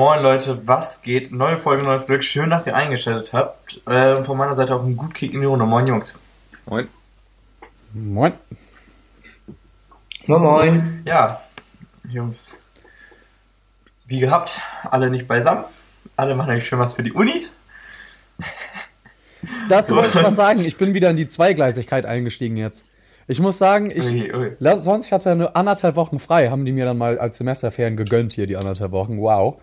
Moin Leute, was geht? Neue Folge, neues Glück. Schön, dass ihr eingeschaltet habt. Ähm, von meiner Seite auch ein gut Kick in die Runde. Moin Jungs. Moin. Moin. Moin Moin. Ja, Jungs. Wie gehabt, alle nicht beisammen. Alle machen eigentlich schön was für die Uni. Dazu wollte ich was sagen. Ich bin wieder in die Zweigleisigkeit eingestiegen jetzt. Ich muss sagen, ich, Ui, ui. sonst ich hatte nur anderthalb Wochen frei, haben die mir dann mal als Semesterferien gegönnt hier, die anderthalb Wochen. Wow.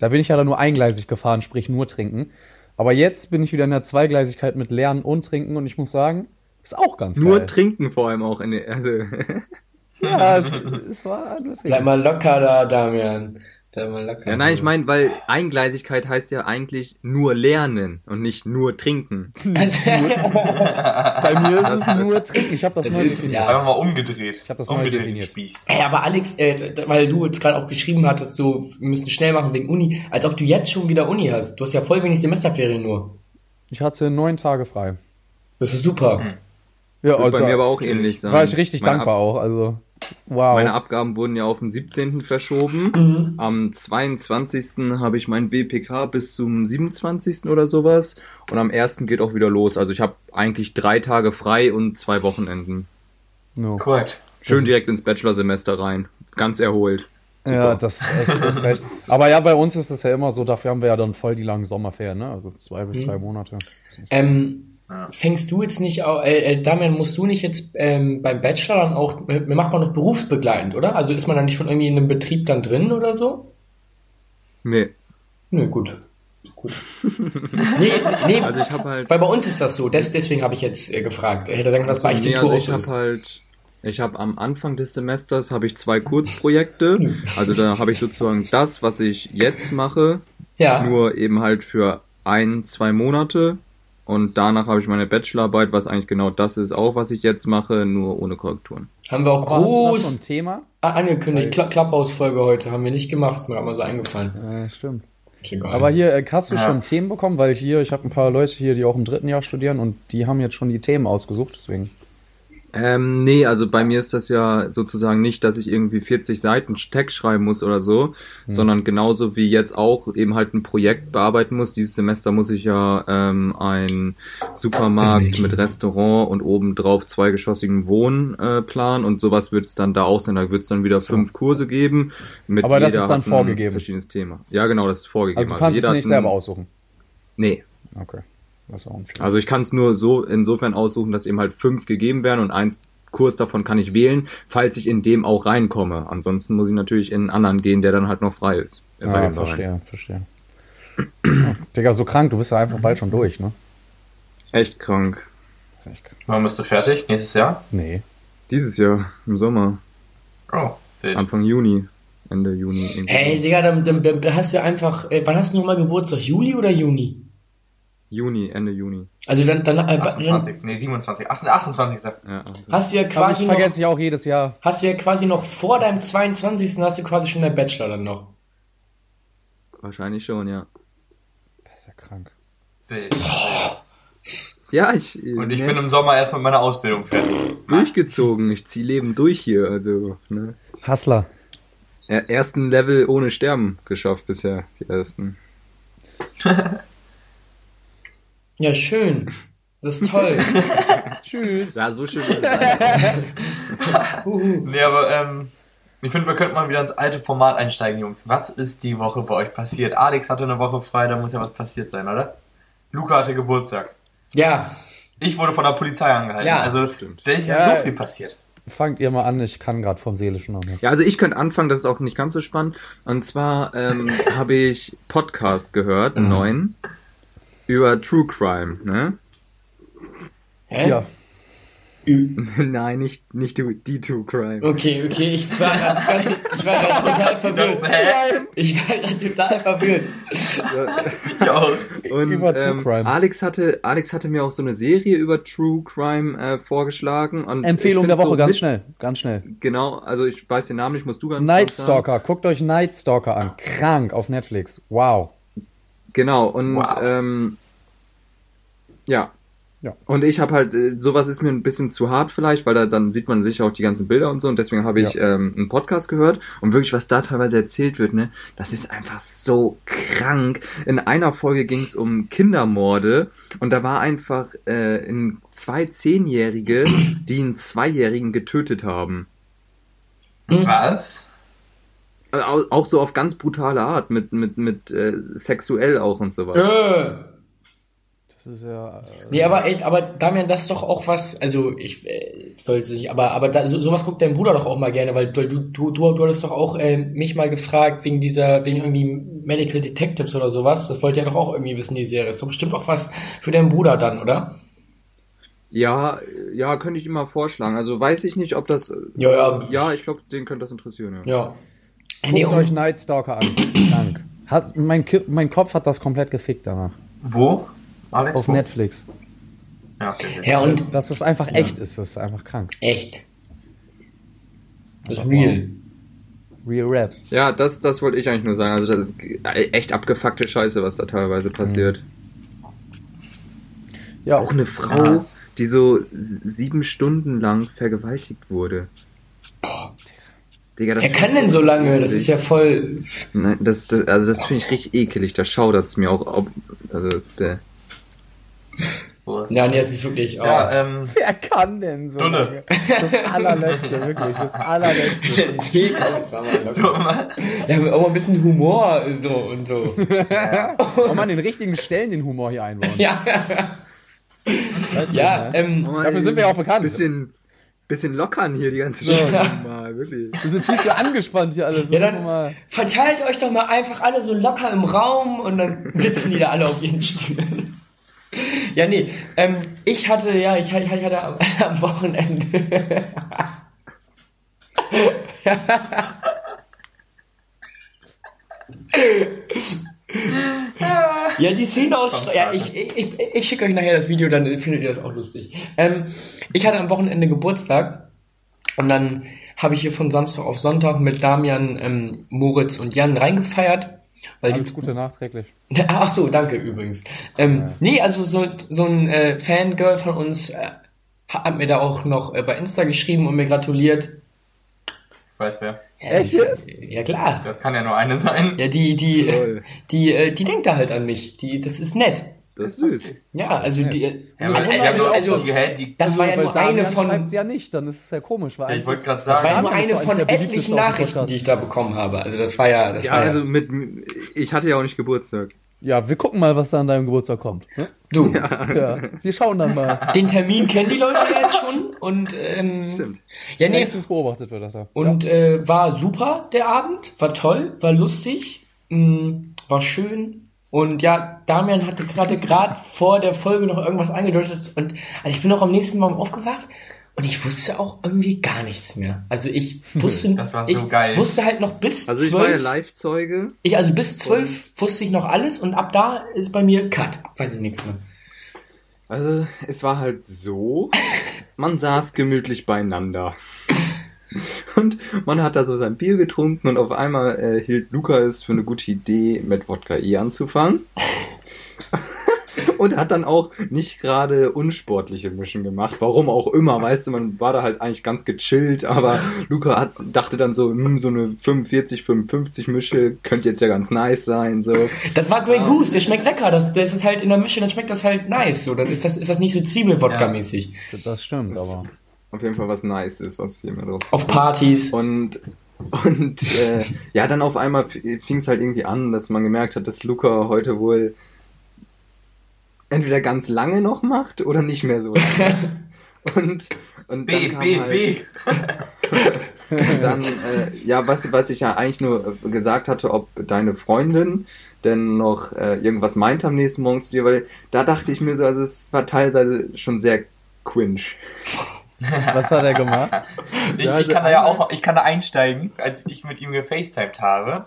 Da bin ich ja dann nur eingleisig gefahren, sprich nur trinken. Aber jetzt bin ich wieder in der Zweigleisigkeit mit Lernen und Trinken und ich muss sagen, ist auch ganz Nur geil. trinken vor allem auch in der, also Ja, es, es war nur Bleib Trinken. mal locker da, Damian. Ja nein, ich meine, weil Eingleisigkeit heißt ja eigentlich nur lernen und nicht nur trinken. Bei mir ist es nur Trinken. Ich habe das, Das neu ist- definiert. ja. Einfach mal umgedreht. Ich hab das neu umgedreht, definiert. Spieß. Ey, aber Alex, äh, weil du jetzt gerade auch geschrieben hattest, so, wir müssen schnell machen wegen Uni, als ob du jetzt schon wieder Uni hast. Du hast ja voll wenig Semesterferien nur. Ich hatte neun Tage frei. Das ist super. Hm. Ja, Wird bei Alter, mir aber auch ähnlich sein. war ich richtig meine dankbar Ab auch. Also, wow. Meine Abgaben wurden ja auf den 17. verschoben. Mhm. Am 22. habe ich mein WPK bis zum 27. oder sowas. Und am 1. geht auch wieder los. Also ich habe eigentlich drei Tage frei und zwei Wochenenden. no. Korrekt. Schön Das direkt ins Bachelorsemester rein. Ganz erholt. Ja, das ist echt so frech. Aber ja, bei uns ist es ja immer so, dafür haben wir ja dann voll die langen Sommerferien, ne? Also zwei bis Mhm. drei Monate. Ähm, Ja. fängst du jetzt nicht, au- äh, äh, Damian, musst du nicht jetzt ähm, beim Bachelor dann auch, äh, macht man noch berufsbegleitend, oder? Also ist man dann nicht schon irgendwie in einem Betrieb dann drin oder so? Nee. Nö, gut. Gut. nee, nee, Also ich habe halt. weil bei uns ist das so, des, deswegen habe ich jetzt äh, gefragt. Ich hätte sagen, das war Nee, Architektur also auch ich habe halt, ich habe am Anfang des Semesters habe ich zwei Kurzprojekte. Also da habe ich sozusagen das, was ich jetzt mache, Ja. nur eben halt für ein, zwei Monate. Und danach habe ich meine Bachelorarbeit, was eigentlich genau das ist, auch was ich jetzt mache, nur ohne Korrekturen. Haben wir auch Aber schon ein groß Thema? a- angekündigt. Kla Clubhouse-Folge heute haben wir nicht gemacht, ist mir aber so eingefallen. Ja, stimmt. Aber hier, äh, hast du Ja. schon Themen bekommen? Weil hier, ich habe ein paar Leute hier, die auch im dritten Jahr studieren und die haben jetzt schon die Themen ausgesucht, deswegen. Ähm, nee, also bei mir ist das ja sozusagen nicht, dass ich irgendwie 40 Seiten Text schreiben muss oder so, sondern genauso wie jetzt auch eben halt ein Projekt bearbeiten muss. Dieses Semester muss ich ja ähm, ein Supermarkt mit Restaurant und obendrauf zweigeschossigem Wohnen äh, planen und sowas wird es dann da auch sein. Da wird es dann wieder fünf Kurse geben. Mit Aber das ist dann vorgegeben. Verschiedenes Thema. Ja, genau, das ist vorgegeben. Also du kannst jeder es nicht selber aussuchen. Nee. Okay. Also ich kann es nur so insofern aussuchen, dass eben halt fünf gegeben werden und eins Kurs davon kann ich wählen, falls ich in dem auch reinkomme. Ansonsten muss ich natürlich in einen anderen gehen, der dann halt noch frei ist. Ah, verstehe, verstehe. Ja. Digga, so krank, du bist ja einfach bald schon durch, ne? Echt krank. Das ist echt krank. Wann bist du fertig? Nächstes Jahr? Nee. Dieses Jahr, im Sommer, Oh, wild. Anfang Juni, Ende Juni. irgendwie Ey, so. Digga, dann, dann, dann hast du einfach, äh, wann hast du nochmal Geburtstag? Juli oder Juni? Juni, Ende Juni. Also dann, dann, äh, dann 28. Nee, 27. 28. Ja, also. hast du ja Aber quasi ich noch, vergesse ich auch jedes Jahr. hast du ja quasi noch vor deinem 22. hast du quasi schon deinen Bachelor dann noch. Wahrscheinlich schon, ja. Das ist ja krank. Wild. Ja, ich, Und ich ne, bin im Sommer erst mit meiner Ausbildung fertig. durchgezogen. Ich zieh Leben durch hier. Also, ne. Hustler. Ja, ersten Level ohne Sterben geschafft bisher, die ersten. Ja, schön. Das ist toll. Tschüss. Ja, so schön. Nee, aber ähm, ich finde, wir könnten mal wieder ins alte Format einsteigen, Jungs. Was ist die Woche bei euch passiert? Alex hatte eine Woche frei, da muss ja was passiert sein, oder? Luca hatte Geburtstag. ja, Ich wurde von der Polizei angehalten. Ja, also, stimmt. da ist ja, Ja. so viel passiert. Fangt ihr mal an, ich kann gerade vom Seelischen noch nicht. Ja, also ich könnte anfangen, das ist auch nicht ganz so spannend. Und zwar ähm, habe ich Podcast gehört, einen neuen, über True Crime, ne? hä? Ja. Ü- Nein, nicht, nicht die, die True Crime. Okay, okay, ich war grad total verwirrt. Hä? Ich war grad total verwirrt. Ich auch. Und Über True ähm, Crime. Alex hatte, Alex hatte mir auch so eine Serie über True Crime äh, vorgeschlagen. Und Empfehlung der Woche, so ganz mit- schnell, ganz schnell. Genau, also ich weiß den Namen nicht, musst du ganz Night. Stalker, guckt euch Night Stalker an. Krank auf Netflix. Wow. Genau, und Wow. ähm, ja, Und ich habe halt, äh, sowas ist mir ein bisschen zu hart vielleicht, weil da dann sieht man sicher auch die ganzen Bilder und so und deswegen habe ich ähm, einen Podcast gehört und wirklich, was da teilweise erzählt wird, ne, das ist einfach so krank. In einer Folge ging es um Kindermorde und da war einfach äh, in zwei Zehnjährige, die einen Zweijährigen getötet haben. Was? Au- auch so auf ganz brutale Art, mit, mit, mit äh, sexuell auch und sowas. Äh. Das ist ja. Äh, Nee, aber, ey, aber Damian, das ist doch auch was, also ich äh, soll es nicht, aber, aber da, so, sowas guckt dein Bruder doch auch mal gerne, weil, du, du, du, du hattest doch auch äh, mich mal gefragt wegen dieser, wegen irgendwie Medical Detectives oder sowas. Das wollte ja doch auch irgendwie wissen, die Serie. Ist doch bestimmt auch was für deinen Bruder dann, oder? Ja, ja, könnte ich ihm mal vorschlagen. Also weiß ich nicht, ob das. Ja, ja. Ja, ich glaube, den könnte das interessieren, ja. Ja. Guckt Nee, euch und, Night Stalker an. Dank. Hat, mein, mein Kopf hat das komplett gefickt danach. Wo? Alex? Auf wo? Netflix. Ja, okay, ja, und Dass es einfach echt ist, das ist einfach krank. echt. Das ist real. Real Rap. Ja, das, das wollte ich eigentlich nur sagen. Also, das ist echt abgefuckte Scheiße, was da teilweise passiert. Ja, Auch eine Frau, die so sieben Stunden lang vergewaltigt wurde. Digga, das Wer kann denn so lange? Das ist ja voll. Nein, das, das, also das finde ich richtig ekelig. Da schaut das mir auch. Ob, also, äh, Ja, nee, das ist wirklich. Oh. Ja, ähm, Wer kann denn so? Dulle. lange? Das allerletzte, wirklich. Das allerletzte. Mal, so mal. Ja, aber auch mal ein bisschen Humor so und so. Kann man an den richtigen Stellen den Humor hier einbauen. ja, Weißt du, ja, ne? ähm, Dafür sind wir ja auch bekannt. Bisschen, bisschen lockern hier die ganze Zeit. Mal, wirklich. Wir sind viel zu angespannt hier alle. So Ja, dann- mal. verteilt euch doch mal einfach alle so locker im Raum und dann sitzen die da alle auf ihren Stühlen. Ja, nee, ähm, ich hatte, ja, ich, ich hatte am, am Wochenende. ja, die Szene aus. Ja, ich, ich, ich, schicke euch nachher das Video, dann findet ihr das auch lustig. Ähm, ich hatte am Wochenende Geburtstag und dann habe ich hier von Samstag auf Sonntag mit Damian, ähm, Moritz und Jan reingefeiert. Weil Alles die, Gute nachträglich. Ach so, danke übrigens. Ähm, Nee, also so, so ein äh, Fangirl von uns äh, hat mir da auch noch äh, bei Insta geschrieben und mir gratuliert. Ich weiß wer. Ja, Echt die-? Ja klar. Das kann ja nur eine sein. Ja, die, die, äh, Toll. die, äh, die denkt da halt an mich. Die, das ist nett. Das ist süß. Ja, also die, Ja, Das aber ich hab mich nur auch, also, dass- hä, die, das war ja nur eine von, sie ja nicht, dann ist es ja komisch. Weil ich wollte gerade das war ja sagen, nur eine von etlichen Nachrichten, die ich da bekommen habe. Also das war ja, das Ja, war ja, also mit, ich hatte ja auch nicht Geburtstag. Ja, wir gucken mal, was da an deinem Geburtstag kommt. du. Ja, wir schauen dann mal. Den Termin kennen die Leute ja jetzt schon und ähm, Stimmt. ja, nee, beobachtet wird das da. Und äh, war super der Abend, war toll, war lustig, mh, war schön. Und ja, Damian hatte gerade gerade vor der Folge noch irgendwas eingedeutet und also ich bin auch am nächsten Morgen aufgewacht und ich wusste auch irgendwie gar nichts mehr. Also ich wusste, Das war so ich geil. wusste halt noch bis Also ich war ja zwölf. Live-Zeuge. Ich, also bis zwölf wusste ich noch alles und ab da ist bei mir Cut. Weiß ich nichts mehr. Also es war halt so, man saß gemütlich beieinander. Und man hat da so sein Bier getrunken und auf einmal äh, hielt Luca es für eine gute Idee, mit Wodka E anzufangen. Und hat dann auch nicht gerade unsportliche Mischen gemacht. Warum auch immer, weißt du, man war da halt eigentlich ganz gechillt, aber Luca hat, dachte dann so, hm, so eine 45, 55 Mische könnte jetzt ja ganz nice sein, so. Das war Grey Goose, der schmeckt lecker. Das, das ist halt in der Mische, dann schmeckt das halt nice. So, dann ist das, ist das nicht so Zwiebelwodka-mäßig. Das stimmt, aber. Auf jeden Fall was nice ist, was hier mit draus Auf Partys. Und, und äh, ja, dann auf einmal fing es halt irgendwie an, dass man gemerkt hat, dass Luca heute wohl entweder ganz lange noch macht oder nicht mehr so lange. Und, und B, dann kam B, halt, B. Dann, äh, ja, was, was ich ja eigentlich nur äh, gesagt hatte, ob deine Freundin denn noch äh, irgendwas meint am nächsten Morgen zu dir, weil da dachte ich mir so, also es war teilweise schon sehr cringe. Was hat er gemacht? Ich, ich also kann da ja auch, ich kann da einsteigen, als ich mit ihm gefacetimed habe.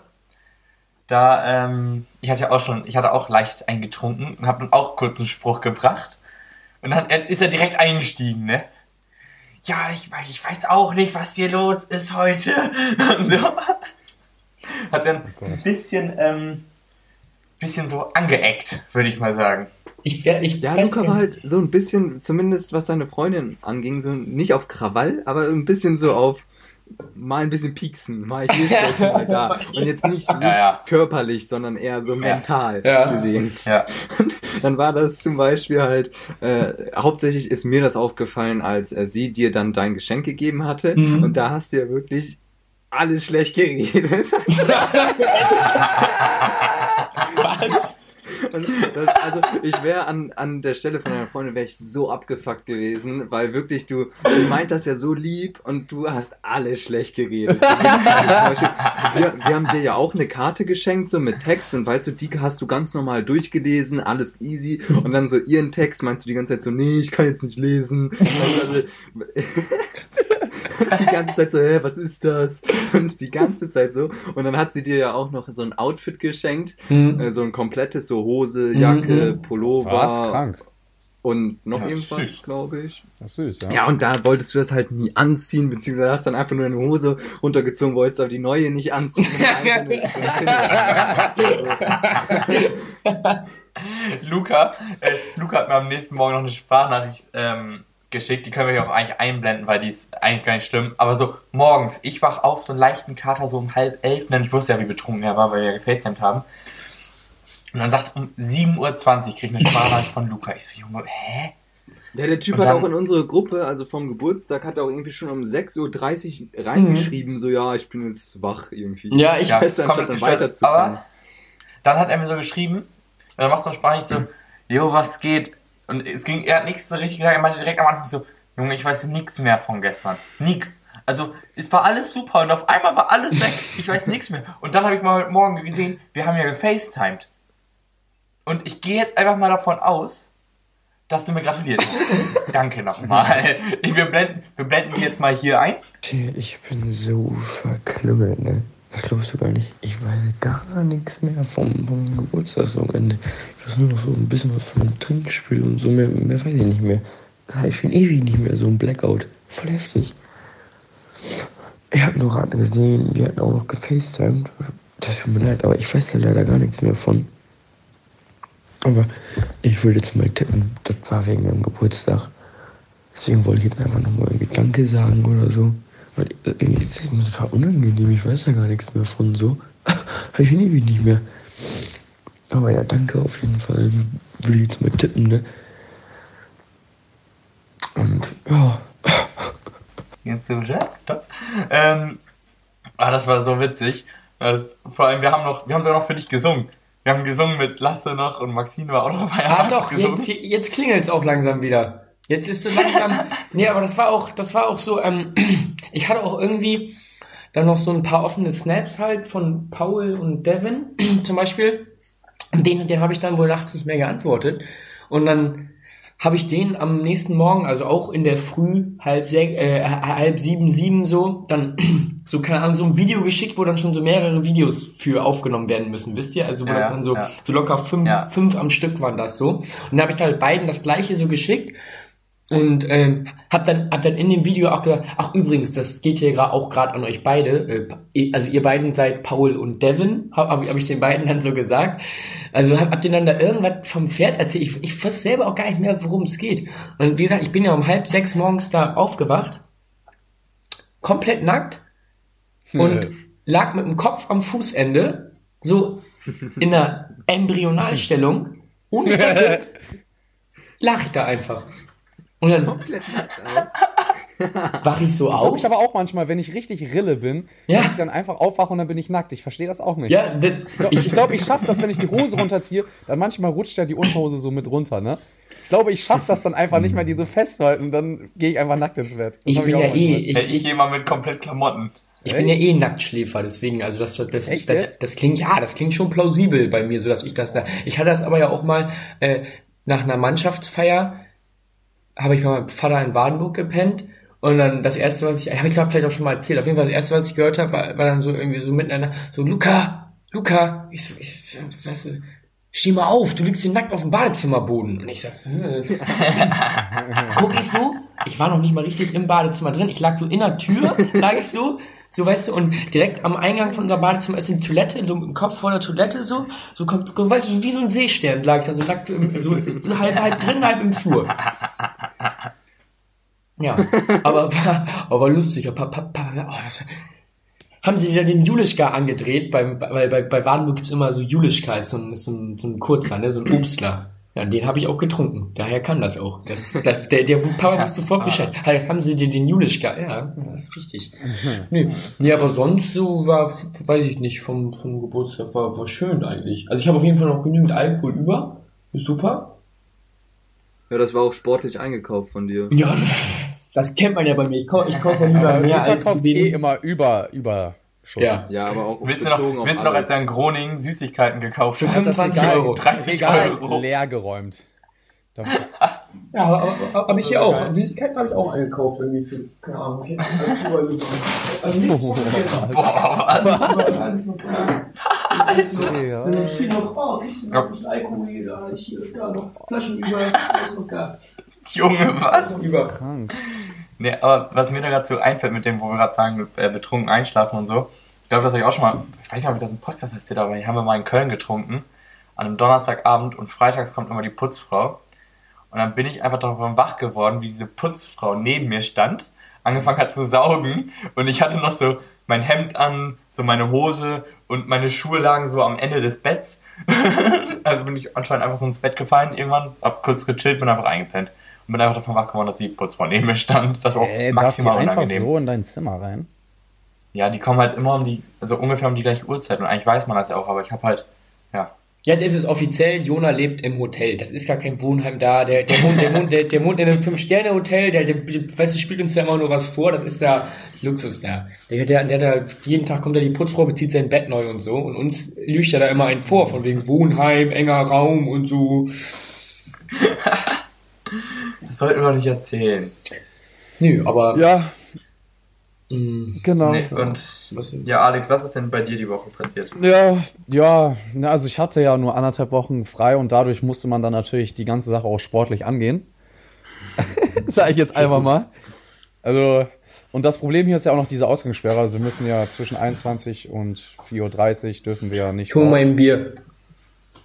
Da, ähm, ich hatte ja auch schon, ich hatte auch leicht eingetrunken und habe dann auch kurz einen Spruch gebracht. Und dann ist er direkt eingestiegen, ne? Ja, ich, weiß- ich weiß auch nicht, was hier los ist heute. Und so. Hat dann ein bisschen, ähm, bisschen so angeeckt, würde ich mal sagen. Ich, ich Ja, Luca war halt so ein bisschen, zumindest was seine Freundin anging, so nicht auf Krawall, aber ein bisschen so auf mal ein bisschen pieksen, mal hier stechen, mal da. Und jetzt nicht, nicht ja. körperlich, sondern eher so mental Ja. gesehen. Ja. Und dann war das zum Beispiel halt, äh, hauptsächlich ist mir das aufgefallen, als äh, sie dir dann dein Geschenk gegeben hatte. Mhm. Und da hast du ja wirklich alles schlecht geredet. Was? Und das, also ich wäre an, an der Stelle von deiner Freundin wäre ich so abgefuckt gewesen, weil wirklich du, du meint das ja so lieb und du hast alles schlecht geredet. Beispiel, wir, wir haben dir ja auch eine Karte geschenkt, so mit Text und weißt du, die hast du ganz normal durchgelesen, alles easy und dann so ihren Text meinst du die ganze Zeit so, nee, ich kann jetzt nicht lesen. Also, die ganze Zeit so, hä, was ist das? Und die ganze Zeit so. Und dann hat sie dir ja auch noch so ein Outfit geschenkt, Hm. äh, so ein komplettes, so Hose, Jacke, Mhm. Pullover Was? Krank. und noch Ja, irgendwas, glaube ich. Das ist süß, ja. Ja, und da wolltest du das halt nie anziehen, beziehungsweise hast dann einfach nur eine Hose runtergezogen, wolltest aber die neue nicht anziehen. Luca, äh, Luca hat mir am nächsten Morgen noch eine Sprachnachricht ähm, geschickt. Die können wir hier auch eigentlich einblenden, weil die ist eigentlich gar nicht schlimm. Aber so morgens, ich wach auf, so einen leichten Kater, so um halb elf. Denn ich wusste ja, wie betrunken er war, weil wir ja gefacetimed haben. Und dann sagt um 7.20 Uhr krieg ich eine Sprachnachricht von Luca. Ich so, Junge, hä? Ja, der Typ Und hat dann- auch in unsere Gruppe, also vom Geburtstag, hat er auch irgendwie schon um 6.30 Uhr reingeschrieben, so, ja, ich bin jetzt wach irgendwie. Ja, ich Ja, weiß dann, statt dann gestört. weiterzukommen. Aber dann hat er mir so geschrieben, und dann macht so eine Sprachnachricht so, Jo, was geht? Und es ging, er hat nichts so richtig gesagt, er meinte direkt am Anfang so, Junge, ich weiß nichts mehr von gestern. Nix. Also, es war alles super und auf einmal war alles weg. Ich weiß nichts mehr. Und dann habe ich mal heute Morgen gesehen, wir haben ja gefacetimed. Und ich gehe jetzt einfach mal davon aus, dass du mir gratuliert hast. Danke nochmal. Wir blenden, wir blenden die jetzt mal hier ein. Ich bin so verklüngelt, ne? Das glaubst du gar nicht. Ich weiß gar nichts mehr vom, vom Geburtstagswochenende. Ich weiß nur noch so ein bisschen was vom Trinkspiel und so. Mehr, mehr weiß ich nicht mehr. Das heißt schon ewig nicht mehr, so ein Blackout. Voll heftig. Ich habe nur gerade gesehen, wir hatten auch noch gefacetimed. Das tut mir leid, aber ich weiß da leider gar nichts mehr von. Aber ich würde jetzt mal tippen, das war wegen meinem Geburtstag. Deswegen wollte ich jetzt einfach nochmal irgendwie Danke sagen oder so. Weil äh, irgendwie ist das total unangenehm, ich weiß da gar nichts mehr von so. Habe ich ewig nicht mehr. Aber ja, danke auf jeden Fall. Würde ich jetzt mal tippen, ne? Und ja, Jetzt so, ja, da. Ähm, ah, das war so witzig. Das, vor allem, wir haben noch, wir haben sogar noch für dich gesungen. Wir haben gesungen mit Lasse noch und Maxine war auch noch dabei. Ah haben doch, gesungen. jetzt, jetzt klingelt es auch langsam wieder. Jetzt ist so langsam. nee, aber das war auch, das war auch so, ähm, ich hatte auch irgendwie dann noch so ein paar offene Snaps halt von Paul und Devin zum Beispiel. Und den, den habe ich dann wohl nachts nicht mehr geantwortet. Und dann habe ich den am nächsten Morgen, also auch in der Früh, halb, sech, äh, halb sieben, sieben so, dann so, keine Ahnung, so ein Video geschickt, wo dann schon so mehrere Videos für aufgenommen werden müssen, wisst ihr? Also wo Ja, das dann so, ja. so locker fünf, Ja. fünf am Stück waren das so. Und dann habe ich halt beiden das gleiche so geschickt und ähm, hab dann hab dann in dem Video auch gesagt, ach übrigens, das geht hier gra- auch gerade an euch beide, äh, also ihr beiden seid Paul und Devin, habe hab, hab ich den beiden dann so gesagt. Also hab, hab denen dann da irgendwas vom Pferd erzählt. Ich, ich weiß selber auch gar nicht mehr, worum es geht. Und wie gesagt, ich bin ja um halb sechs morgens da aufgewacht, komplett nackt und lag mit dem Kopf am Fußende, so in einer Embryonalstellung, ohne Decke, lag ich da einfach. Und dann Komplett nackt auch. wach ich so Das auf. ich aber auch manchmal, wenn ich richtig Rille bin, Ja. dass ich dann einfach aufwache und dann bin ich nackt. Ich verstehe das auch nicht. Ja, das, Ich glaube, ich, glaub, ich schaffe das, wenn ich die Hose runterziehe, dann manchmal rutscht ja die Unterhose so mit runter, ne? Ich glaube, ich schaffe das dann einfach nicht mehr, die so festhalten, dann gehe ich einfach nackt ins Bett. Das ich bin auch ja manchmal. eh, ich, ich ich, gehe mal mit komplett Klamotten. ich bin ja eh Nacktschläfer, deswegen, also das, das, das, Echt das, das klingt, ja, das klingt schon plausibel bei mir, so dass ich das da, ich hatte das aber ja auch mal, äh, nach einer Mannschaftsfeier, habe ich mal mit meinem Vater in Wadenburg gepennt und dann das erste, was ich, habe ich glaube vielleicht auch schon mal erzählt, auf jeden Fall das erste, was ich gehört habe, war, war dann so irgendwie so miteinander, so Luca, Luca, ich, so, ich, was, steh mal auf, du liegst hier nackt auf dem Badezimmerboden. Und ich so, hm. guck ich so, ich war noch nicht mal richtig im Badezimmer drin, ich lag so in der Tür, lag ich so, So weißt du, und direkt am Eingang von unserem Badezimmer ist die Toilette, so im Kopf vor der Toilette so, so kommt, weißt du, wie so ein Seestern lag ich da, so nackt so, so halb, halb drin, halb im Flur. Ja, aber war, aber war lustig. Pa, pa, pa, oh, das, haben sie wieder den Julischka angedreht, beim, bei, bei, bei Wadenburg gibt's immer so Julischka, ist so ein, so ein, so ein Kurzer, ne, so ein Obstler. Ja, den habe ich auch getrunken. Daher kann das auch. Das, das, der, der Papa wusste sofort Bescheid. Hey, haben sie den, den Julischka? Ja, das ist richtig. Nee, nee, aber sonst so war, weiß ich nicht, vom, vom Geburtstag war, war schön eigentlich. Also ich habe auf jeden Fall noch genügend Alkohol über. Ist super. Ja, das war auch sportlich eingekauft von dir. Ja, das kennt man ja bei mir. Ich kaufe ich kauf ja lieber Aber mehr als zu wenig. eh immer über, über Schuss. Ja. Ja, aber auch Wisst ihr bezogen noch, auf noch, als er in Groningen Süßigkeiten gekauft Für hat? 25 Egal, Euro. 30 egal, Euro. leer geräumt. Ja, aber, aber, aber ich hier auch. geil. Süßigkeiten habe ich auch eingekauft irgendwie für, keine Ahnung. Also. Boah, was? Aber Ja. Wenn ich hier noch, oh, du noch ein bisschen Alkohol hier, da ist hier, da noch Flaschen über, noch da. Junge, was? Noch über. krank. Nee, aber was mir da gerade so einfällt mit dem, wo wir gerade sagen, äh, betrunken einschlafen und so, ich glaube, das habe ich auch schon mal, ich weiß nicht, ob ich das im Podcast erzählt habe, aber hier haben wir mal in Köln getrunken, an einem Donnerstagabend und freitags kommt immer die Putzfrau. Und dann bin ich einfach davon wach geworden, wie diese Putzfrau neben mir stand, angefangen hat zu saugen und ich hatte noch so mein Hemd an, so meine Hose und meine Schuhe lagen so am Ende des Betts. also bin ich anscheinend einfach so ins Bett gefallen irgendwann, hab kurz gechillt, bin einfach eingepennt. Und bin einfach davon wach geworden, dass die Putzfrau neben mir stand. Das war auch Äh, darf die maximal einfach unangenehm. so in dein Zimmer rein? Ja, die kommen halt immer um die, also ungefähr um die gleiche Uhrzeit. Und eigentlich weiß man das ja auch, aber ich habe halt, ja. Jetzt ist es offiziell, Jona lebt im Hotel. Das ist gar kein Wohnheim da. Der, der, wohnt, der, wohnt, der, der wohnt in einem Fünf-Sterne-Hotel. Der, der, der weißt du, spielt uns da immer nur was vor. Das ist ja das Luxus da. Der, der, der, der, jeden Tag kommt da die Putzfrau, bezieht sein Bett neu und so. Und uns lügt er da immer einen vor, von wegen Wohnheim, enger Raum und so. Das sollten wir nicht erzählen. Nö, aber. Ja, genau. Nee, und, ja, Alex, was ist denn bei dir die Woche passiert? Ja, ja, na, also ich hatte ja nur anderthalb Wochen frei und dadurch musste man dann natürlich die ganze Sache auch sportlich angehen. Sag ich jetzt einfach mal. Also, und das Problem hier ist ja auch noch diese Ausgangssperre. Also wir müssen ja zwischen 21 und 4.30 Uhr dürfen wir ja nicht ich hol mal ein Bier.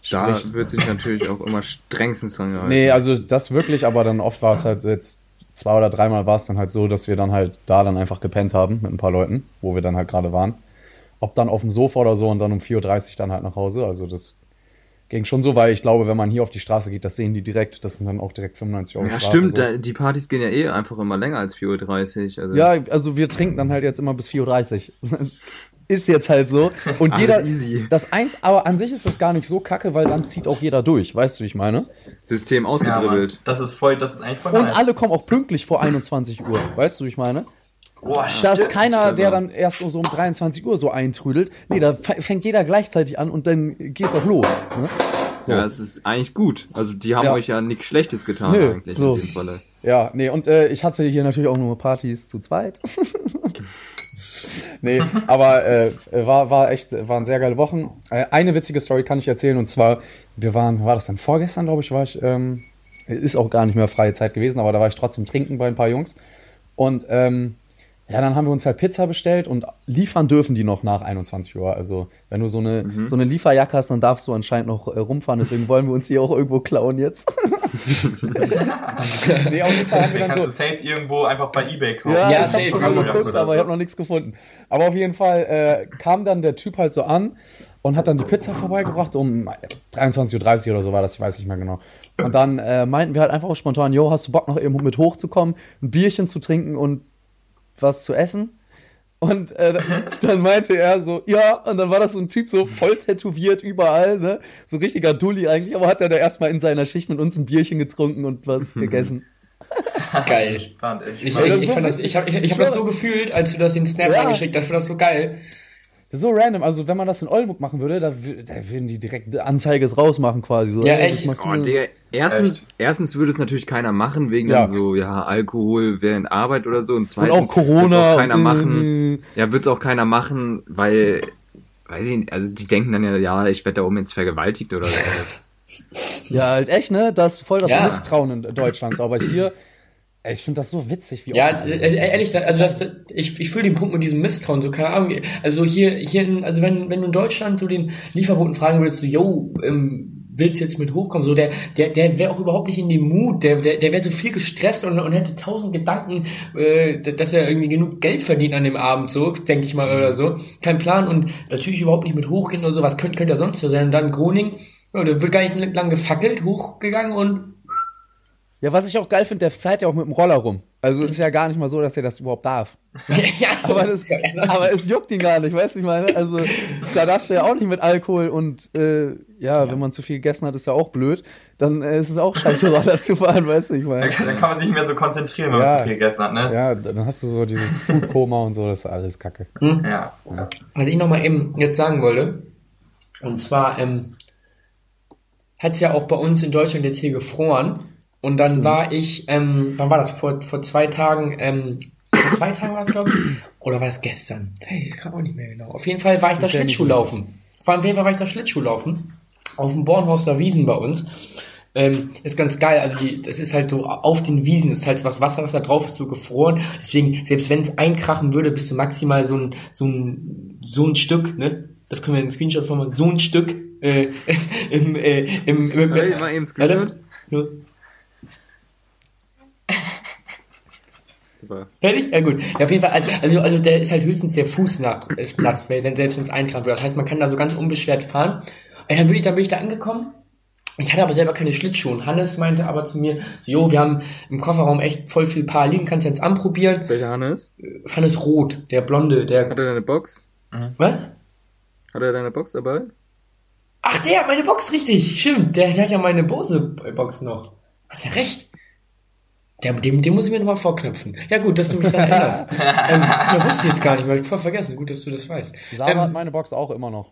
Da Sprich- wird sich natürlich auch immer strengstens dran gehalten. Nee, also das wirklich, aber dann oft war es halt jetzt zwei oder dreimal war es dann halt so, dass wir dann halt da dann einfach gepennt haben mit ein paar Leuten, wo wir dann halt gerade waren. Ob dann auf dem Sofa oder so und dann um 4.30 Uhr dann halt nach Hause. Also das ging schon so, weil ich glaube, wenn man hier auf die Straße geht, das sehen die direkt. Das sind dann auch direkt 95 Euro Ja, Strafe, stimmt, so. die Partys gehen ja eh einfach immer länger als 4.30 Uhr. Also Ja, also wir trinken dann halt jetzt immer bis 4.30 Uhr. ist jetzt halt so. Und Alles jeder. easy. Das eins, aber an sich ist das gar nicht so kacke, weil dann zieht auch jeder durch. Weißt du, wie ich meine? System Ja, ausgedribbelt. das ist voll, das ist eigentlich voll Und nice. alle kommen auch pünktlich vor 21 Uhr. Weißt du, wie ich meine? Boah, Da ist stimmt. keiner, der Alter. dann erst so um 23 Uhr so eintrüdelt. Nee, da fängt jeder gleichzeitig an und dann geht's auch los. Ne? So. Ja, es ist eigentlich gut. Also die haben Ja. euch ja nichts Schlechtes getan Nö, eigentlich so. in dem Falle. Ja, nee, und äh, ich hatte hier natürlich auch nur Partys zu zweit. nee, aber äh, war, war echt, waren sehr geile Wochen. Äh, eine witzige Story kann ich erzählen und zwar, wir waren, war das dann vorgestern, glaube ich, war ich, ähm, ist auch gar nicht mehr freie Zeit gewesen, aber da war ich trotzdem trinken bei ein paar Jungs. Und ähm, ja, dann haben wir uns halt Pizza bestellt und liefern dürfen die noch nach 21 Uhr. Also, wenn du so eine, so eine Lieferjacke hast, dann darfst du anscheinend noch äh, rumfahren. Deswegen wollen wir uns hier auch irgendwo klauen jetzt. nee, auf jeden Fall haben wir dann kannst so, du safe irgendwo einfach bei Ebay kaufen. ja, Ja, ich habe safe. schon mal geguckt, aber ich habe noch nichts gefunden. Aber auf jeden Fall äh, kam dann der Typ halt so an und hat dann die Pizza vorbeigebracht um 23.30 Uhr oder so war das, ich weiß nicht mehr genau. Und dann äh, meinten wir halt einfach spontan, yo, hast du Bock noch eben mit hochzukommen, ein Bierchen zu trinken und was zu essen? Und äh, dann meinte er so, ja, und dann war das so ein Typ so voll tätowiert überall, ne? So richtiger Dulli eigentlich, aber hat er da erstmal in seiner Schicht mit uns ein Bierchen getrunken und was gegessen. Geil. Ich, ich, ich, so fand das, ich habe ich, ich Ich hab das so gefühlt, als du das den Snap Ja. reingeschickt hast. Ich fand das so geil. So random. Also, wenn man das in Oldenburg machen würde, da, da würden die direkt Anzeiges rausmachen quasi. So, Ja, ey, echt? Oh? Digga, erstens, Echt? erstens würde es natürlich keiner machen, wegen Ja. dann so, ja, Alkohol während Arbeit oder so. Und Und zweitens auch Corona. auch keiner und, machen. Ja, wird's auch keiner machen, weil, weiß ich nicht, also die denken dann ja, ja, ich werde da oben jetzt vergewaltigt oder so. Ja, halt echt, ne? Das ist voll das Ja. Misstrauen in Deutschland. Aber hier, ich finde das so witzig, wie Ja, äh, sind. ehrlich, ist also das, ich, ich fühle den Punkt mit diesem Misstrauen, so keine Ahnung. Also hier, hier, in, also wenn, wenn du in Deutschland so den Lieferboten fragen würdest, so, yo, ähm, willst du jetzt mit hochkommen? So, der, der, der wäre auch überhaupt nicht in dem Mut, der, der, der wäre so viel gestresst und, und hätte tausend Gedanken, äh, dass er irgendwie genug Geld verdient an dem Abend, so, denke ich mal, oder so. Kein Plan und natürlich überhaupt nicht mit hochgehen oder so, was könnte, könnte er sonst so sein? Und dann Groning, ja, da wird gar nicht lang gefackelt, hochgegangen und Ja, was ich auch geil finde, der fährt ja auch mit dem Roller rum. Also es ist ja gar nicht mal so, dass er das überhaupt darf. ja, Aber, das, aber es juckt ihn gar nicht, weißt du, ich meine? Also da darfst du ja auch nicht mit Alkohol und äh, ja, wenn man zu viel gegessen hat, ist ja auch blöd. Dann äh, ist es auch scheiße, Roller zu fahren, weißt du, ich Da meine? kann, da kann man sich nicht mehr so konzentrieren, wenn Ja. man zu viel gegessen hat, ne? Ja, dann hast du so dieses Foodkoma und so, das ist alles kacke. Ja. Was ich nochmal eben jetzt sagen wollte, und zwar ähm, hat es ja auch bei uns in Deutschland jetzt hier gefroren. Und dann war ich, ähm, wann war das? Vor, vor zwei Tagen, ähm, vor zwei Tagen war es, glaube ich. Oder war das gestern? Hey, ich kann auch nicht mehr genau. Auf jeden Fall war ich da ja nicht Schlittschuhlaufen. Vor allem war ich da Schlittschuhlaufen. Auf dem Bornhorster Wiesen bei uns. Ähm, ist ganz geil, also die, das ist halt so auf den Wiesen, ist halt was Wasser, was da drauf ist, so gefroren. Deswegen, selbst wenn es einkrachen würde, bist du maximal so ein, so ein, so ein Stück, ne? Das können wir in den Screenshot von so ein Stück, äh, im, äh, im, im, im Hey, mal eben Screenshot. Nur- Super. Fertig? Ja gut. Ja, auf jeden Fall, also, also, also der ist halt höchstens der Fuß nach, äh, nass, wenn selbst ins Einkramt wird. Das heißt, man kann da so ganz unbeschwert fahren. Und dann bin ich, dann bin ich da angekommen. Ich hatte aber selber keine Schlittschuhe. Und Hannes meinte aber zu mir, so, jo, wir haben im Kofferraum echt voll viel Paar liegen, kannst du jetzt anprobieren. Welcher Hannes? Hannes Roth, der Blonde, der, Hat er deine Box? was? Hat er deine Box dabei? Ach, der, meine Box, richtig, stimmt. Der, der hat ja meine Bose-Box noch. Hast ja recht. Der, dem, dem muss ich mir nochmal vorknöpfen. Ja gut, dass du mich dann erinnerst. ähm, das wusste ich jetzt gar nicht, weil ich voll vergessen. Gut, dass du das weißt. Sarah hat Ähm, meine Box auch immer noch.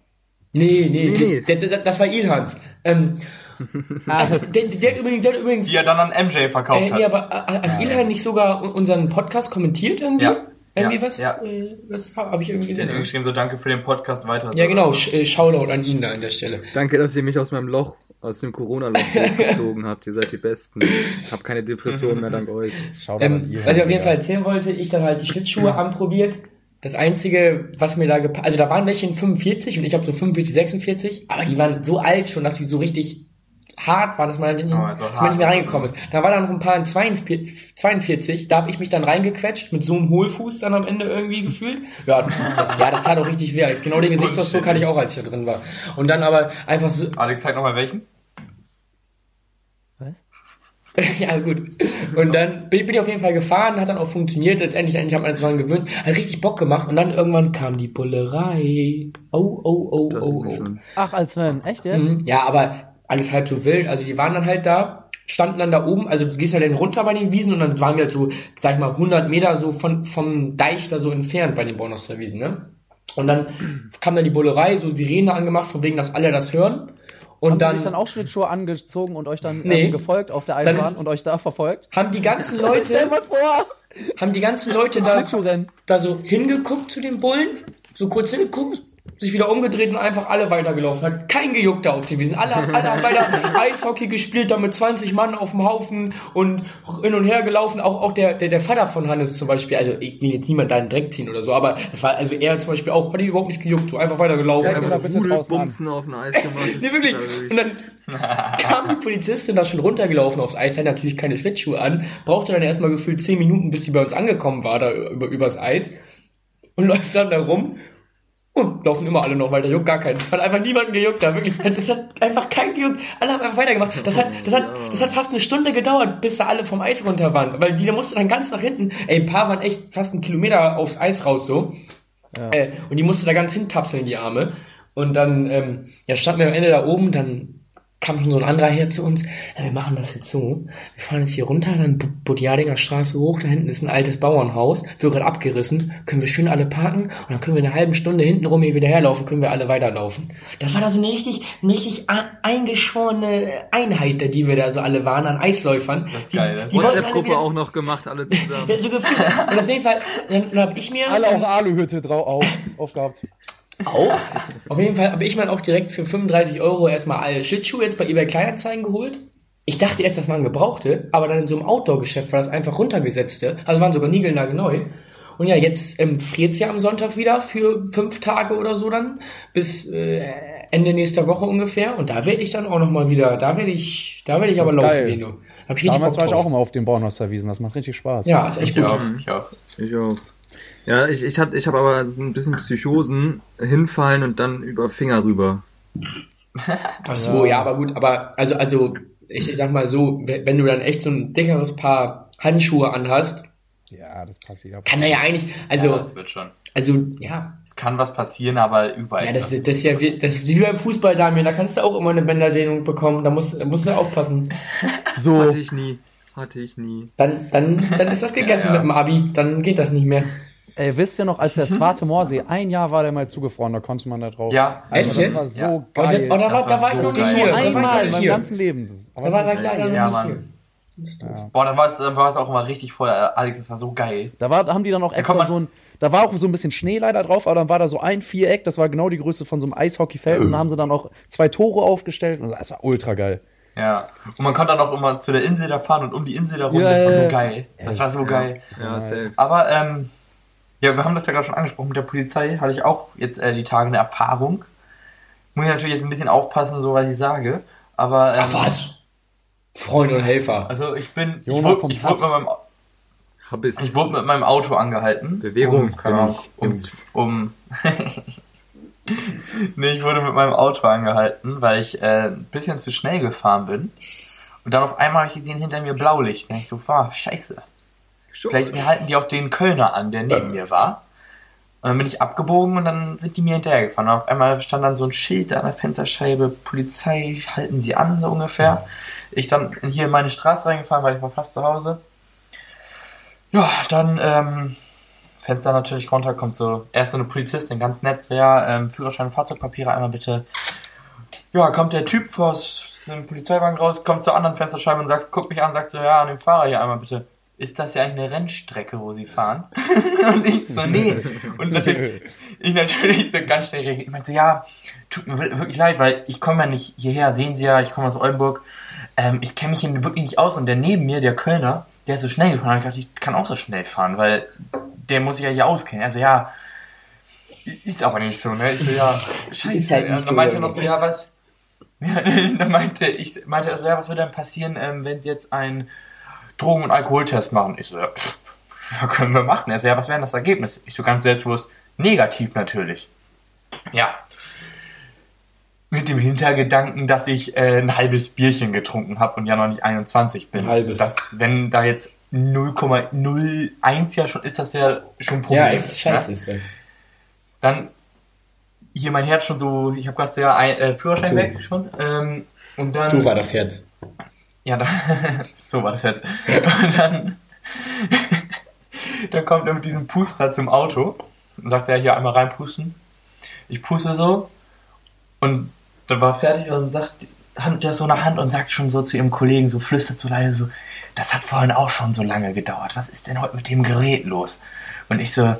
nee, nee, Nee, nee. nee. Der, der, das war Ilhans. Ähm, äh, der, der hat übrigens, der hat übrigens Die er dann an MJ verkauft äh, hat. nee, aber äh, hat Ilhan nicht sogar un- unseren Podcast kommentiert irgendwie? Ja. Irgendwie Ja, was? ja. Äh, was habe ich irgendwie Der hat gesehen? geschrieben, so danke für den Podcast weiter. Ja, genau. Sch äh, Shoutout an ihn da an der Stelle. Danke, dass ihr mich aus meinem Loch, aus dem Corona-Loch hochgezogen habt. Ihr seid die Besten. Ich habe keine Depression mehr dank euch. Schau Ähm, was ich auf jeden Fall erzählen wollte, ich dann halt die Schlittschuhe anprobiert. Das einzige, was mir da gepasst, also da waren welche in 45 und ich habe so 45, 46, aber die waren so alt schon, dass sie so richtig hart waren, dass man, nicht, Oh, also dass man nicht mehr reingekommen ist. Da war dann noch ein paar in 42, 42, da habe ich mich dann reingequetscht, mit so einem Hohlfuß dann am Ende irgendwie gefühlt. Ja, das, ja, das tat auch richtig weh. Genau den Gesichtsausdruck hatte ich auch, als ich da drin war. Und dann aber einfach so, Alex, zeig nochmal welchen. Ja, gut. Und dann bin, bin ich auf jeden Fall gefahren, hat dann auch funktioniert. Letztendlich, endlich hat man sich daran gewöhnt. Hat richtig Bock gemacht. Und dann irgendwann kam die Bullerei. Oh, oh, oh, Das oh, oh. Ach, als Fan, echt jetzt? Mhm. Ja, aber alles halb so wild. Also die waren dann halt da, standen dann da oben. Also du gehst halt dann runter bei den Wiesen und dann waren wir halt so, sag ich mal, 100 Meter so von, vom Deich da so entfernt bei den Bornhofster Wiesen, ne? Und dann kam dann die Bullerei, so Sirene angemacht, von wegen, dass alle das hören. Und Haben dann, die sich dann auch Schlittschuhe angezogen und euch dann Nee. ähm, gefolgt auf der Eisbahn und euch da verfolgt? haben die ganzen Stell Leute, mal vor! haben die ganzen Leute da da so hingeguckt zu den Bullen, so kurz hingeguckt, sich wieder umgedreht und einfach alle weitergelaufen. Hat kein gejuckt da auf den Wiesen. Alle, alle haben weiter Eishockey gespielt, da mit 20 Mann auf dem Haufen und hin und her gelaufen. Auch, auch der, der, der Vater von Hannes zum Beispiel, also ich will jetzt niemand da in den Dreck ziehen oder so, aber das war, also er zum Beispiel auch, hat die überhaupt nicht gejuckt, so einfach weitergelaufen. Dir Einfach, bitte draußen an. Bumsen auf dem Eis gemacht. Nee, wirklich. Und dann kam die Polizistin da schon runtergelaufen aufs Eis, hat natürlich keine Schlittschuhe an, brauchte dann erstmal gefühlt 10 Minuten, bis sie bei uns angekommen war, da über, übers Eis. Und läuft dann da rum und laufen immer alle noch weiter, juckt gar keinen. Hat einfach niemanden gejuckt da, wirklich. Das hat einfach keinen gejuckt. Alle haben einfach weitergemacht. Das hat, das hat, das hat fast eine Stunde gedauert, bis da alle vom Eis runter waren. Weil die, da musste dann ganz nach hinten, ey, ein paar waren echt fast einen Kilometer aufs Eis raus, so. Äh, und die musste da ganz hintapseln, die Arme. Und dann, ähm, ja, standen wir am Ende da oben, dann kam schon so ein anderer her zu uns, ja, wir machen das jetzt so, wir fahren jetzt hier runter, dann Budjadinger Straße hoch, da hinten ist ein altes Bauernhaus, wird gerade abgerissen, können wir schön alle parken und dann können wir eine halbe Stunde hinten rum hier wieder herlaufen, können wir alle weiterlaufen. Das war da so eine richtig, eine richtig eingeschworene Einheit, die wir da so alle waren, an Eisläufern. Das ist Die- geil, ne? die alle WhatsApp-Gruppe auch noch gemacht, alle zusammen. Ja, so gefühlt. Und auf jeden Fall, dann, dann hab ich mir... Alle auch Aluhütte drauf auf, aufgehabt. Auch? Auf jeden Fall habe ich mir auch direkt für 35 Euro erstmal alle Schlittschuhe jetzt bei eBay Kleinanzeigen geholt. ich dachte erst, das waren Gebrauchte, aber dann in so einem Outdoor-Geschäft war das einfach runtergesetzte. Also waren sogar niegelnagelneu. Und ja, jetzt ähm, friert's ja am Sonntag wieder für fünf Tage oder so dann, bis äh, Ende nächster Woche ungefähr. Und da werde ich dann auch nochmal wieder, da werde ich, da werde ich aber ist laufen geil. gehen. Hab ich Damals war ich auch immer auf den Bornhauser-Wiesen. Das macht richtig Spaß. Ja, ist echt Ich gut. auch. Ich auch. Ich auch. Ja, ich, ich, hab- ich habe aber so ein bisschen Psychosen, hinfallen und dann über Finger rüber. Ach so, ja, aber gut, aber also, also, ich, ich sag mal so, we- wenn du dann echt so ein dickeres Paar Handschuhe anhast, Ja, das passiert. ja. kann er ja eigentlich, ja, also, das wird schon. also, ja, Es kann was passieren, aber überall ja, ist das, was. das ist ja, wie- das ist wie beim Fußball, Damian, da kannst du auch immer eine Bänderdehnung bekommen, da musst, da musst du aufpassen. So, Hatte ich nie. Hatte ich nie. Dann, dann, dann ist das gegessen Ja, ja. mit dem Abi, dann geht das nicht mehr. ey, wisst ihr noch, als der Swarte Moorsee, ein Jahr war der mal zugefroren, da konnte man da drauf. Ja, Alter, echt das war so Ja. Da, geil. oh, da, war, Das da war ich so noch nicht hier. Da war ich Einmal in meinem hier. ganzen Leben. Das, aber Da das war so leider geil. Ja, noch nicht hier. Boah, dann war es dann war es auch immer richtig voll. Alex, das war so geil. Da, war, da haben die dann auch extra man- so ein, da war auch so ein bisschen Schnee leider drauf, aber dann war da so ein Viereck, das war genau die Größe von so einem Eishockeyfeld und da haben sie dann auch zwei Tore aufgestellt und das war ultra geil. Ja. Und man konnte dann auch immer zu der Insel da fahren und um die Insel da rum. Ja, das war so geil. Das war so geil. Ja, nice. safe. Aber, ähm, ja, wir haben das ja gerade schon angesprochen mit der Polizei. Hatte ich auch jetzt äh, die Tage eine Erfahrung. Muss ich natürlich jetzt ein bisschen aufpassen, so was ich sage. Aber, ähm, Ach was? Freunde und Helfer. Also ich bin, ich Jona wurde, ich, wurde mit meinem, Habis. ich wurde mit meinem Auto angehalten. Bewährung um, keine bin Ahnung, ich, um, um nee, ich wurde mit meinem Auto angehalten, weil ich äh, ein bisschen zu schnell gefahren bin. Und dann auf einmal habe ich gesehen, hinter mir Blaulicht. Und ich so, wow, scheiße. Vielleicht halten die auch den Kölner an, der neben mir war. Und dann bin ich abgebogen und dann sind die mir hinterhergefahren. Und auf einmal stand dann so ein Schild an der Fensterscheibe, Polizei, halten sie an, so ungefähr. Ich dann hier in meine Straße reingefahren, weil ich war fast zu Hause. Ja, dann ähm, Fenster natürlich runter, kommt so erst so eine Polizistin, ganz nett, so, ja, ähm, Führerschein Fahrzeugpapiere einmal bitte. Ja, kommt der Typ aus dem Polizeiwagen raus, kommt zur anderen Fensterscheibe und sagt, guckt mich an, sagt so, ja, an den Fahrer hier einmal bitte. Ist das ja eigentlich eine Rennstrecke, wo sie fahren? und ich so, nee. Und natürlich, ich natürlich so ganz schnell reagiert. Ich meinte so, ja, tut mir wirklich leid, weil ich komme ja nicht hierher, sehen Sie ja, ich komme aus Oldenburg. Ähm, ich kenne mich hier wirklich nicht aus und der neben mir, der Kölner, der ist so schnell gefahren, ich gedacht, ich kann auch so schnell fahren, weil der muss sich ja hier auskennen. Also ja, ist aber nicht so, ne? Ich so, ja, scheiße. Halt nicht Und so, dann meinte er noch so, ja, was? Ja, dann meinte ich, meinte er so, ja, was würde denn passieren, ähm, wenn Sie jetzt einen Drogen- und Alkoholtest machen? Ich so, ja, pff, ja, können wir machen. Er so, ja, was wäre denn das Ergebnis? Ich so ganz selbstbewusst, negativ natürlich. Ja. Mit dem Hintergedanken, dass ich äh, ein halbes Bierchen getrunken habe und ja noch nicht 21 bin. Halbes. Das, wenn da jetzt 0,01 ja schon ist, das ja schon ein Problem. Ja, ist scheiße ne? ist das. Dann hier mein Herz schon so, ich habe gerade ja ein, äh, Führerschein so. weg schon. Ähm, und dann Du war das jetzt. ja, da, so war das jetzt. Und dann, dann kommt er mit diesem Puster zum Auto und sagt, ja, hier einmal reinpusten. Ich puste so und dann war er fertig und sagt, hat das so eine Hand und sagt schon so zu ihrem Kollegen, so flüstert so leise so, das hat vorhin auch schon so lange gedauert. Was ist denn heute mit dem Gerät los? Und ich so,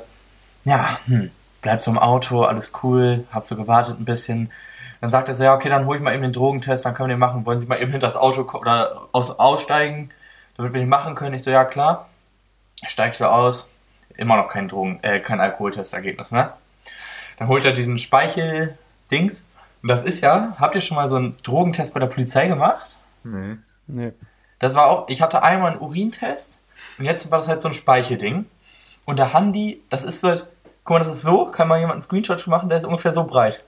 ja, hm, bleib so im Auto, alles cool, hab so gewartet ein bisschen. Dann sagt er so, ja, okay, dann hol ich mal eben den Drogentest, dann können wir den machen. Wollen Sie mal eben hinter das Auto oder aus, aussteigen, damit wir den machen können? Ich so, ja, klar. Steigst du aus, immer noch kein Drogen, äh, kein Alkoholtestergebnis, ne? Dann holt er diesen Speichel-Dings. Und das ist ja, habt ihr schon mal so einen Drogentest bei der Polizei gemacht? Nee. Nee. Das war auch, ich hatte einmal einen Urintest und jetzt war das halt so ein Speichelding. Und da haben die, das ist so, halt- guck mal, das ist so, kann mal jemand einen Screenshot schon machen, der ist ungefähr so breit.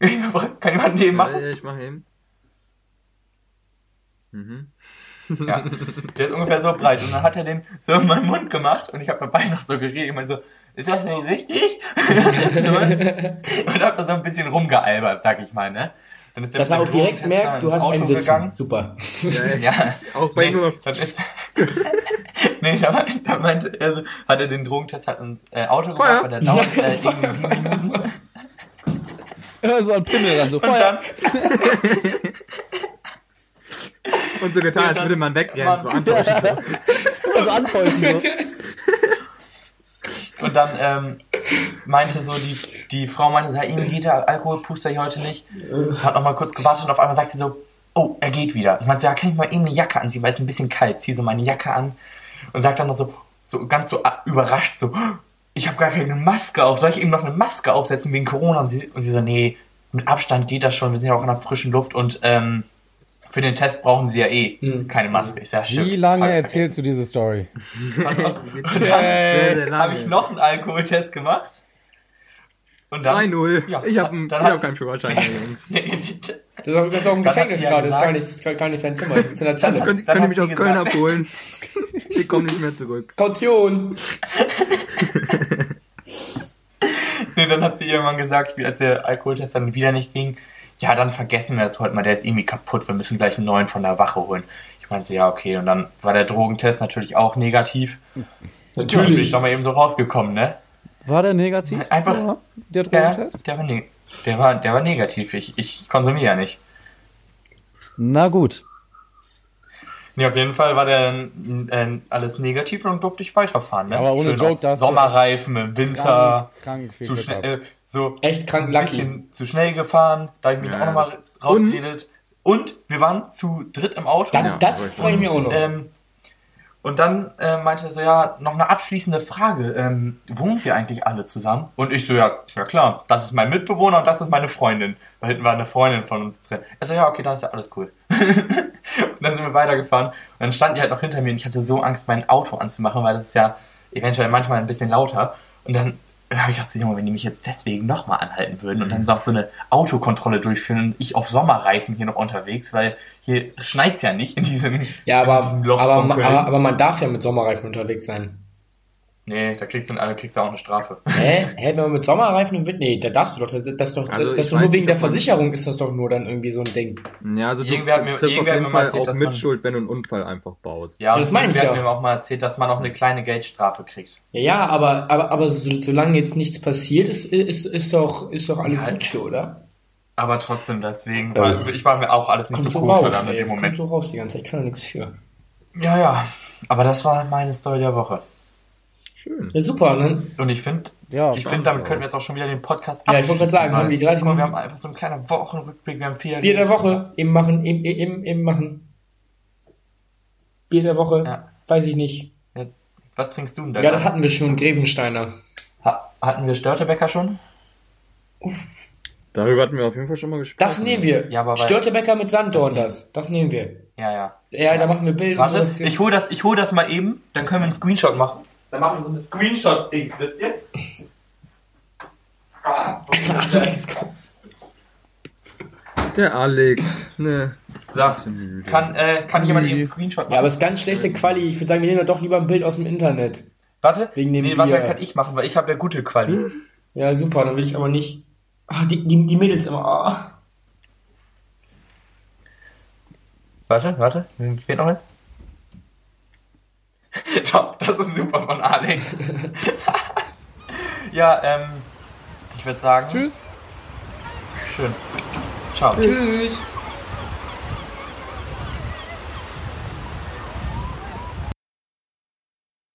kann jemand den machen? ja, ich mach eben. Mhm. Ja. Der ist ungefähr so breit. Und dann hat er den so in meinen Mund gemacht und ich habe dabei noch so geredet. Ich meine so, ist das nicht richtig? und hab da so ein bisschen rumgealbert, sag ich mal, ne? Dann ist der Dass er auch direkt Drogentest merkt, du hast einen Sitzen. Super. Ja, Auch bei nee, nur. Dann ist, nee, da, meinte- da meinte er so, hat er den Drogentest halt ins äh, Auto gemacht, Feuer. weil der dauert äh, irgendwie sieben Minuten. Ja, so ein Pimmel dann, so Und Feuer. dann, Und so getan, Ja, als würde man wegrennen, so antäuschen. Also antäuschen so. Und dann ähm, meinte so, die, die Frau meinte so, ja, ihm geht der Alkoholpuster hier heute nicht. Hat noch mal kurz gewartet und auf einmal sagt sie so, oh, er geht wieder. Ich meinte so, ja, kann ich mal eben eine Jacke anziehen, weil es ein bisschen kalt. Zieh so meine Jacke an und sagt dann noch so, so ganz so ah, überrascht, so, ich habe gar keine Maske auf. Soll ich eben noch eine Maske aufsetzen wegen Corona? Und sie, und sie so, nee, mit Abstand geht das schon. Wir sind ja auch in der frischen Luft und ähm, für den Test brauchen sie ja eh Hm. keine Maske. Ist ja stimmt. Wie lange ich erzählst du diese Story? Pass auf. Und Sehr, dann sehr lange. habe ich noch einen Alkoholtest gemacht. Und dann 3-0. Ja, ich habe ich hab keinen Führerschein mehr, Jungs. Das ist auch, das ist auch im Gefängnis gerade, das ist gar nicht, ist gar nicht sein Zimmer, das ist in der Zelle. Könnt, könnt ihr mich aus Köln gesagt- abholen? Ich komme nicht mehr zurück. Kaution! Nee, dann hat sie irgendwann gesagt, als der Alkoholtest dann wieder nicht ging, ja, dann vergessen wir das heute mal, der ist irgendwie kaputt, wir müssen gleich einen neuen von der Wache holen. Ich meinte, ja, okay, und dann war der Drogentest natürlich auch negativ. Natürlich. Ja, bin ich doch mal eben so rausgekommen, ne? War der negativ? Einfach- der Der, Drogentest? der, war, ne der, war, der war negativ, ich, ich konsumiere ja nicht. Na gut. Nee, auf jeden Fall war der äh, alles negativ und durfte ich weiterfahren, ne? Aber ohne Schön Joke, auf da hast du Sommerreifen im Winter, Krank, krank viel zu schnell, äh, so Echt krank ein lucky. bisschen zu schnell gefahren, da hab ich mich Ja, auch nochmal das- rausgeredet. Und? wir waren zu dritt im Auto. Dann, das freue ich mich auch noch. Ähm, und dann äh, meinte er so, ja, noch eine abschließende Frage. Ähm, wohnen Sie eigentlich alle zusammen? Und ich so, ja, ja klar, das ist mein Mitbewohner und das ist meine Freundin. Da hinten war eine Freundin von uns drin. Er so, ja, okay, dann ist ja alles cool. und dann sind wir weitergefahren. Und dann stand die halt noch hinter mir und ich hatte so Angst, mein Auto anzumachen, weil das ist ja eventuell manchmal ein bisschen lauter. Und dann, dann habe ich gedacht, Junge, wenn die mich jetzt deswegen nochmal anhalten würden und dann auch so eine Autokontrolle durchführen und ich auf Sommerreifen hier noch unterwegs, weil hier schneit's ja nicht in diesem, ja, in aber, diesem Loch aber, aber, aber man darf ja mit Sommerreifen unterwegs sein. Nee, da kriegst du, da kriegst du auch eine Strafe. Hä? Hä, wenn man mit Sommerreifen im Winter, nee, da darfst du doch, das, das doch, Also das doch nur wegen nicht, der Versicherung ist das doch nur dann irgendwie so ein Ding. Ja, also du Irgendwer hat mir- kriegst auf irgendwer hat jeden mir mal Fall erzählt, auch dass man- Mitschuld, wenn du einen Unfall einfach baust. Ja, das und meine ich irgendwer hat ja. mir auch mal erzählt, dass man auch eine kleine Geldstrafe kriegt. Ja, ja, aber, aber, aber so, solange jetzt nichts passiert, ist, ist, ist doch, ist doch alles Ja. Oder? Aber trotzdem, deswegen, war, ich war mir auch alles nicht Kommt so cool raus, dann ey, dem das kommt Moment. so raus die ganze Zeit, ich kann da nichts für. Ja, ja. Aber das war meine Story der Woche. Schön. Ja, super, ne? Und ich finde, Ja, ich finde, damit könnten wir jetzt auch schon wieder den Podcast Ja, ich wollte gerade sagen, haben die 30 Guck mal, Wir Minuten- haben einfach so einen kleinen Wochenrückblick, wir haben viel Bier der. Woche, eben machen, eben, eben, eben machen. Bier der Woche, Ja. weiß ich nicht. Was trinkst du denn da? Ja, das hatten wir schon, Grevensteiner. ha hatten wir Störtebecker schon? Darüber hatten wir auf jeden Fall schon mal gesprochen. Das nehmen wir. Ja, aber Störtebecker mit Sanddorn, das. Das nehmen wir. Ja, ja. Ja, da machen wir Bilder Warte, ich hol das, ich hol das mal eben, dann können wir einen Screenshot machen. Dann machen wir so eine Screenshot-Dings, wisst ihr? Ah? Der Alex, ne. so, kann, äh, kann jemand eben einen Screenshot machen? Ja, aber es ist ganz schlechte Quali. Ich würde sagen, wir nehmen doch lieber ein Bild aus dem Internet. warte, wegen dem nee, warte, kann ich machen, weil ich habe ja gute Quali. Ja, super, dann will ich aber nicht. Ah, die, die, die Mädels immer. Ah. Warte, warte, fehlt noch eins. Top, das ist super von Alex. ja, ähm, ich würde sagen. Tschüss. Schön. Ciao. Tschüss.